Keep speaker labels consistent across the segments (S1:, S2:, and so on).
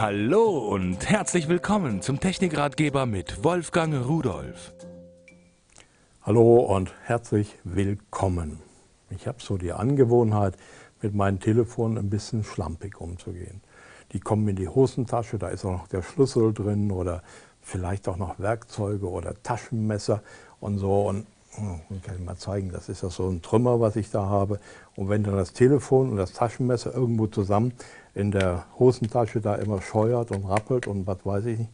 S1: Hallo und herzlich willkommen zum Technikratgeber mit Wolfgang Rudolf.
S2: Hallo und herzlich willkommen. Ich habe so die Angewohnheit, mit meinem Telefon ein bisschen schlampig umzugehen. Die kommen in die Hosentasche, da ist auch noch der Schlüssel drin oder vielleicht auch noch Werkzeuge oder Taschenmesser und so. Und ich kann mal zeigen, das ist ja so ein Trümmer, was ich da habe. Und wenn dann das Telefon und das Taschenmesser irgendwo zusammen in der Hosentasche da immer scheuert und rappelt und was weiß ich nicht,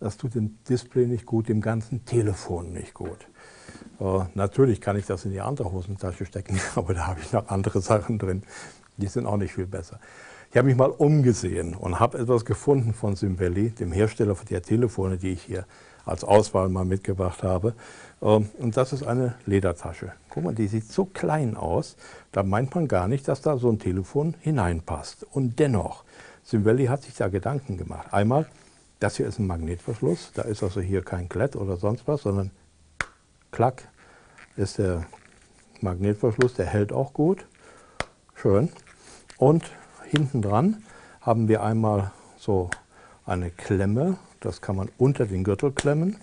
S2: das tut dem Display nicht gut, dem ganzen Telefon nicht gut. Äh, natürlich kann ich das in die andere Hosentasche stecken, aber da habe ich noch andere Sachen drin. Die sind auch nicht viel besser. Ich habe mich mal umgesehen und habe etwas gefunden von Symbelli, dem Hersteller der Telefone, die ich hier als Auswahl mal mitgebracht habe. Ähm, und das ist eine Ledertasche. Guck mal, die sieht so klein aus, da meint man gar nicht, dass da so ein Telefon hineinpasst. Und dennoch, Symbelli hat sich da Gedanken gemacht. Einmal, das hier ist ein Magnetverschluss, da ist also hier kein Klett oder sonst was, sondern klack ist der Magnetverschluss, der hält auch gut. Schön. Und hinten dran haben wir einmal so eine Klemme, das kann man unter den Gürtel klemmen,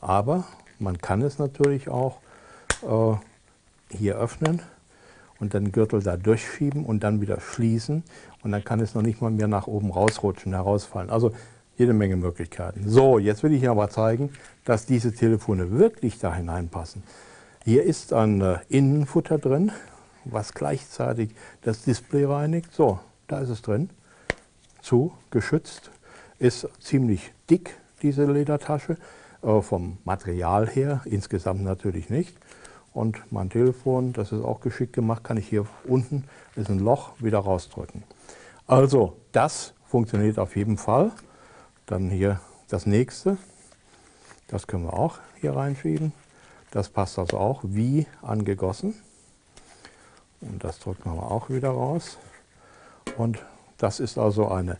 S2: aber man kann es natürlich auch äh, hier öffnen und den Gürtel da durchschieben und dann wieder schließen und dann kann es noch nicht mal mehr nach oben rausrutschen, herausfallen. Also jede Menge Möglichkeiten. So, jetzt will ich Ihnen aber zeigen, dass diese Telefone wirklich da hineinpassen. Hier ist ein äh, Innenfutter drin, was gleichzeitig das Display reinigt. So, da ist es drin, zu, geschützt, ist ziemlich dick, diese Ledertasche, äh, vom Material her, insgesamt natürlich nicht. Und mein Telefon, das ist auch geschickt gemacht, kann ich hier unten, ist ein Loch, wieder rausdrücken. Also, das funktioniert auf jeden Fall. Dann hier das nächste, das können wir auch hier reinschieben. Das passt also auch wie angegossen. Und das drücken wir auch wieder raus. Und das ist also eine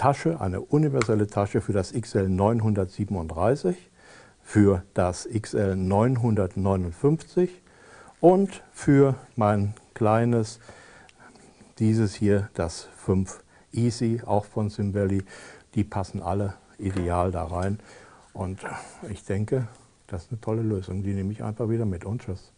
S2: Tasche, eine universelle Tasche für das XL 937, für das XL 959 und für mein kleines, dieses hier, das 5 Easy, auch von Symbelli. Die passen alle ideal da rein. Und ich denke, das ist eine tolle Lösung. Die nehme ich einfach wieder mit und tschüss.